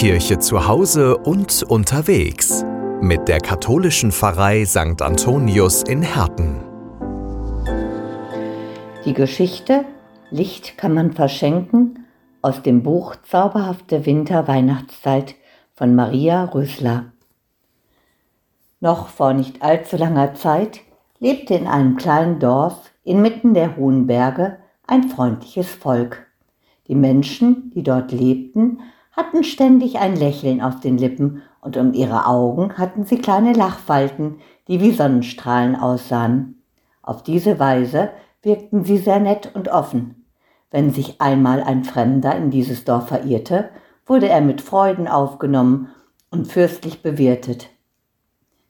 Kirche zu Hause und unterwegs mit der katholischen Pfarrei St. Antonius in Herten. Die Geschichte Licht kann man verschenken aus dem Buch Zauberhafte Winter-Weihnachtszeit von Maria Rösler. Noch vor nicht allzu langer Zeit lebte in einem kleinen Dorf inmitten der hohen Berge ein freundliches Volk. Die Menschen, die dort lebten, hatten ständig ein Lächeln auf den Lippen und um ihre Augen hatten sie kleine Lachfalten, die wie Sonnenstrahlen aussahen. Auf diese Weise wirkten sie sehr nett und offen. Wenn sich einmal ein Fremder in dieses Dorf verirrte, wurde er mit Freuden aufgenommen und fürstlich bewirtet.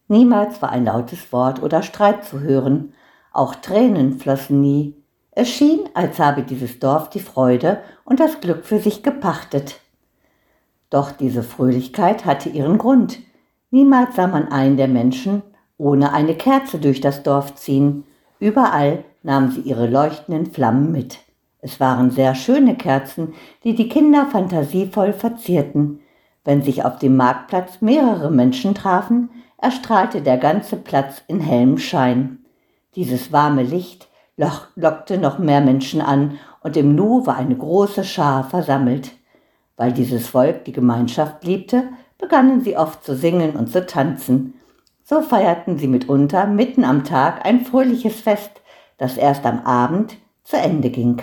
Niemals war ein lautes Wort oder Streit zu hören, auch Tränen flossen nie. Es schien, als habe dieses Dorf die Freude und das Glück für sich gepachtet. Doch diese Fröhlichkeit hatte ihren Grund. Niemals sah man einen der Menschen ohne eine Kerze durch das Dorf ziehen. Überall nahmen sie ihre leuchtenden Flammen mit. Es waren sehr schöne Kerzen, die die Kinder fantasievoll verzierten. Wenn sich auf dem Marktplatz mehrere Menschen trafen, erstrahlte der ganze Platz in hellem Schein. Dieses warme Licht lockte noch mehr Menschen an und im Nu war eine große Schar versammelt. Weil dieses Volk die Gemeinschaft liebte, begannen sie oft zu singen und zu tanzen. So feierten sie mitunter mitten am Tag ein fröhliches Fest, das erst am Abend zu Ende ging.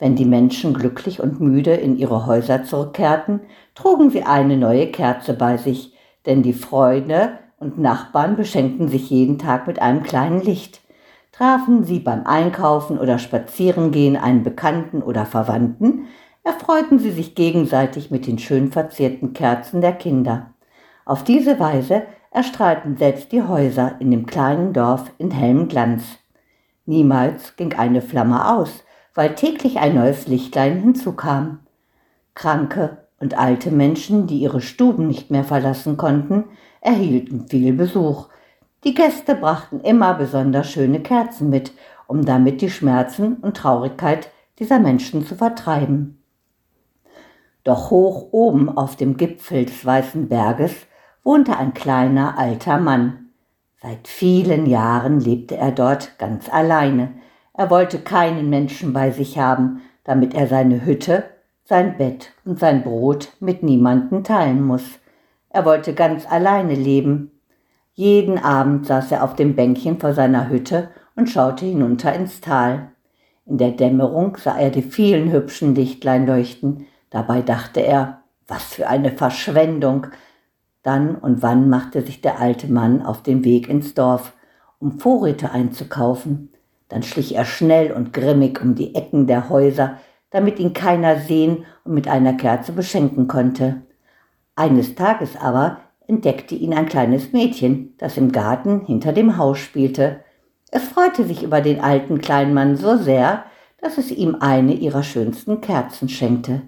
Wenn die Menschen glücklich und müde in ihre Häuser zurückkehrten, trugen sie eine neue Kerze bei sich, denn die Freunde und Nachbarn beschenkten sich jeden Tag mit einem kleinen Licht. Trafen sie beim Einkaufen oder Spazierengehen einen Bekannten oder Verwandten, erfreuten sie sich gegenseitig mit den schön verzierten Kerzen der Kinder. Auf diese Weise erstrahlten selbst die Häuser in dem kleinen Dorf in hellem Glanz. Niemals ging eine Flamme aus, weil täglich ein neues Lichtlein hinzukam. Kranke und alte Menschen, die ihre Stuben nicht mehr verlassen konnten, erhielten viel Besuch. Die Gäste brachten immer besonders schöne Kerzen mit, um damit die Schmerzen und Traurigkeit dieser Menschen zu vertreiben. Doch hoch oben auf dem Gipfel des Weißen Berges wohnte ein kleiner alter Mann. Seit vielen Jahren lebte er dort ganz alleine. Er wollte keinen Menschen bei sich haben, damit er seine Hütte, sein Bett und sein Brot mit niemanden teilen muss. Er wollte ganz alleine leben. Jeden Abend saß er auf dem Bänkchen vor seiner Hütte und schaute hinunter ins Tal. In der Dämmerung sah er die vielen hübschen Lichtlein leuchten, Dabei dachte er, was für eine Verschwendung. Dann und wann machte sich der alte Mann auf den Weg ins Dorf, um Vorräte einzukaufen. Dann schlich er schnell und grimmig um die Ecken der Häuser, damit ihn keiner sehen und mit einer Kerze beschenken konnte. Eines Tages aber entdeckte ihn ein kleines Mädchen, das im Garten hinter dem Haus spielte. Es freute sich über den alten Kleinmann so sehr, dass es ihm eine ihrer schönsten Kerzen schenkte.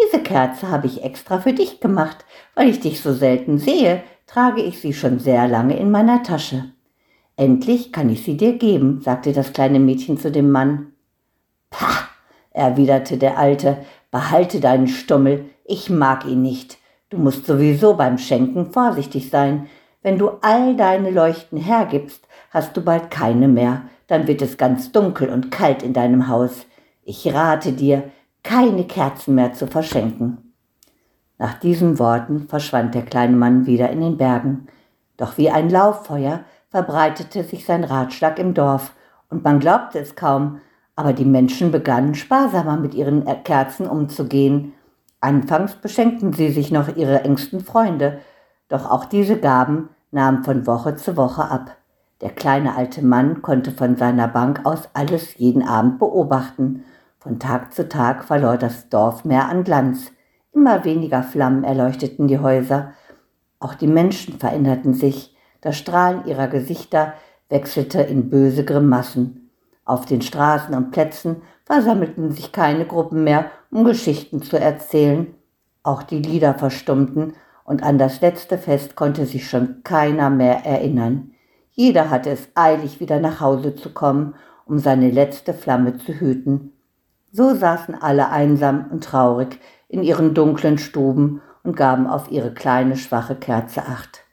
Diese Kerze habe ich extra für dich gemacht, weil ich dich so selten sehe, trage ich sie schon sehr lange in meiner Tasche. Endlich kann ich sie dir geben, sagte das kleine Mädchen zu dem Mann. Pah, erwiderte der Alte, behalte deinen Stummel, ich mag ihn nicht. Du musst sowieso beim Schenken vorsichtig sein. Wenn du all deine Leuchten hergibst, hast du bald keine mehr, dann wird es ganz dunkel und kalt in deinem Haus. Ich rate dir, keine Kerzen mehr zu verschenken. Nach diesen Worten verschwand der kleine Mann wieder in den Bergen, doch wie ein Lauffeuer verbreitete sich sein Ratschlag im Dorf, und man glaubte es kaum, aber die Menschen begannen sparsamer mit ihren Kerzen umzugehen. Anfangs beschenkten sie sich noch ihre engsten Freunde, doch auch diese Gaben nahmen von Woche zu Woche ab. Der kleine alte Mann konnte von seiner Bank aus alles jeden Abend beobachten von Tag zu Tag verlor das Dorf mehr an Glanz. Immer weniger Flammen erleuchteten die Häuser. Auch die Menschen veränderten sich. Das Strahlen ihrer Gesichter wechselte in böse Grimassen. Auf den Straßen und Plätzen versammelten sich keine Gruppen mehr, um Geschichten zu erzählen. Auch die Lieder verstummten und an das letzte Fest konnte sich schon keiner mehr erinnern. Jeder hatte es eilig, wieder nach Hause zu kommen, um seine letzte Flamme zu hüten. So saßen alle einsam und traurig in ihren dunklen Stuben und gaben auf ihre kleine, schwache Kerze acht.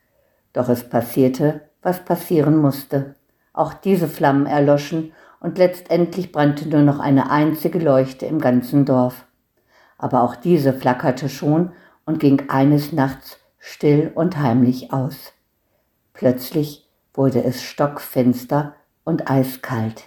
Doch es passierte, was passieren musste. Auch diese Flammen erloschen und letztendlich brannte nur noch eine einzige Leuchte im ganzen Dorf. Aber auch diese flackerte schon und ging eines Nachts still und heimlich aus. Plötzlich wurde es stockfinster und eiskalt.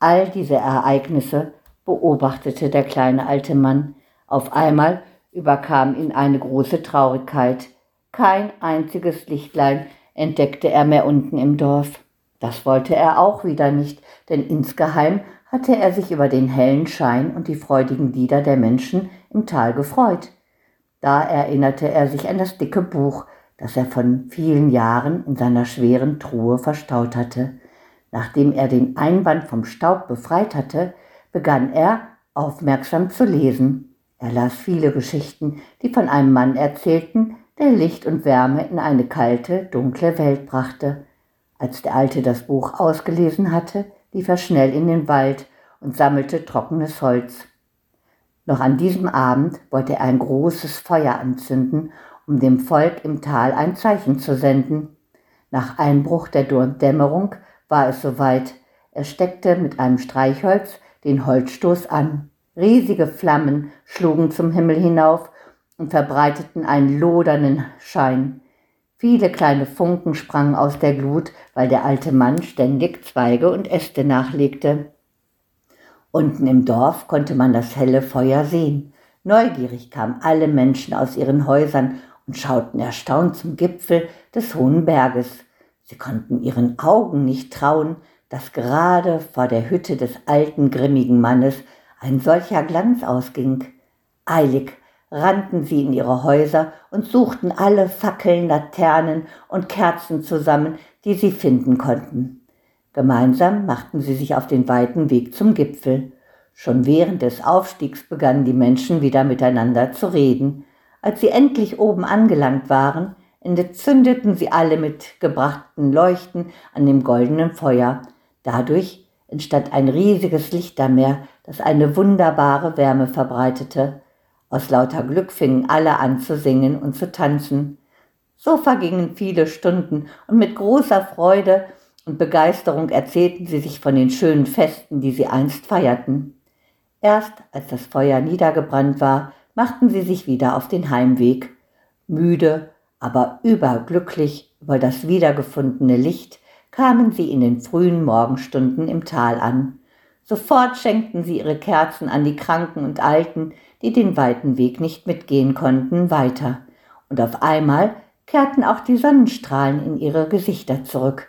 All diese Ereignisse beobachtete der kleine alte Mann. Auf einmal überkam ihn eine große Traurigkeit. Kein einziges Lichtlein entdeckte er mehr unten im Dorf. Das wollte er auch wieder nicht, denn insgeheim hatte er sich über den hellen Schein und die freudigen Lieder der Menschen im Tal gefreut. Da erinnerte er sich an das dicke Buch, das er von vielen Jahren in seiner schweren Truhe verstaut hatte. Nachdem er den Einband vom Staub befreit hatte, begann er aufmerksam zu lesen. Er las viele Geschichten, die von einem Mann erzählten, der Licht und Wärme in eine kalte, dunkle Welt brachte. Als der Alte das Buch ausgelesen hatte, lief er schnell in den Wald und sammelte trockenes Holz. Noch an diesem Abend wollte er ein großes Feuer anzünden, um dem Volk im Tal ein Zeichen zu senden. Nach Einbruch der Dämmerung war es soweit. Er steckte mit einem Streichholz den Holzstoß an. Riesige Flammen schlugen zum Himmel hinauf und verbreiteten einen lodernden Schein. Viele kleine Funken sprangen aus der Glut, weil der alte Mann ständig Zweige und Äste nachlegte. Unten im Dorf konnte man das helle Feuer sehen. Neugierig kamen alle Menschen aus ihren Häusern und schauten erstaunt zum Gipfel des hohen Berges. Sie konnten ihren Augen nicht trauen, dass gerade vor der Hütte des alten grimmigen Mannes ein solcher Glanz ausging. Eilig rannten sie in ihre Häuser und suchten alle Fackeln, Laternen und Kerzen zusammen, die sie finden konnten. Gemeinsam machten sie sich auf den weiten Weg zum Gipfel. Schon während des Aufstiegs begannen die Menschen wieder miteinander zu reden. Als sie endlich oben angelangt waren, entzündeten sie alle mit gebrachten Leuchten an dem goldenen Feuer. Dadurch entstand ein riesiges Lichtermeer, das eine wunderbare Wärme verbreitete. Aus lauter Glück fingen alle an zu singen und zu tanzen. So vergingen viele Stunden und mit großer Freude und Begeisterung erzählten sie sich von den schönen Festen, die sie einst feierten. Erst als das Feuer niedergebrannt war, machten sie sich wieder auf den Heimweg. Müde, aber überglücklich über das wiedergefundene Licht, kamen sie in den frühen Morgenstunden im Tal an. Sofort schenkten sie ihre Kerzen an die Kranken und Alten, die den weiten Weg nicht mitgehen konnten, weiter. Und auf einmal kehrten auch die Sonnenstrahlen in ihre Gesichter zurück.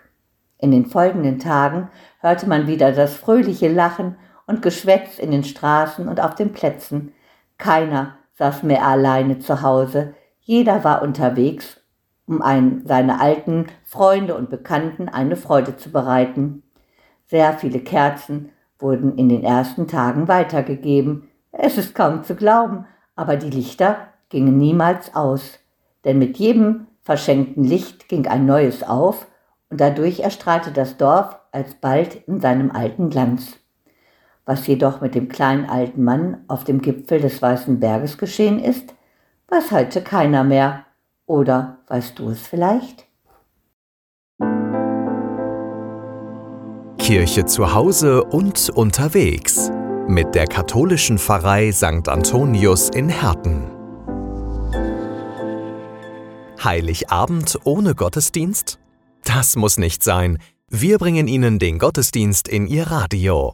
In den folgenden Tagen hörte man wieder das fröhliche Lachen und Geschwätz in den Straßen und auf den Plätzen. Keiner saß mehr alleine zu Hause, jeder war unterwegs, um ein, seine alten Freunde und Bekannten eine Freude zu bereiten. Sehr viele Kerzen wurden in den ersten Tagen weitergegeben, es ist kaum zu glauben, aber die Lichter gingen niemals aus, denn mit jedem verschenkten Licht ging ein neues auf und dadurch erstrahlte das Dorf alsbald in seinem alten Glanz. Was jedoch mit dem kleinen alten Mann auf dem Gipfel des Weißen Berges geschehen ist, weiß heute keiner mehr. Oder weißt du es vielleicht? Kirche zu Hause und unterwegs mit der katholischen Pfarrei St. Antonius in Herten. Heiligabend ohne Gottesdienst? Das muss nicht sein. Wir bringen Ihnen den Gottesdienst in Ihr Radio.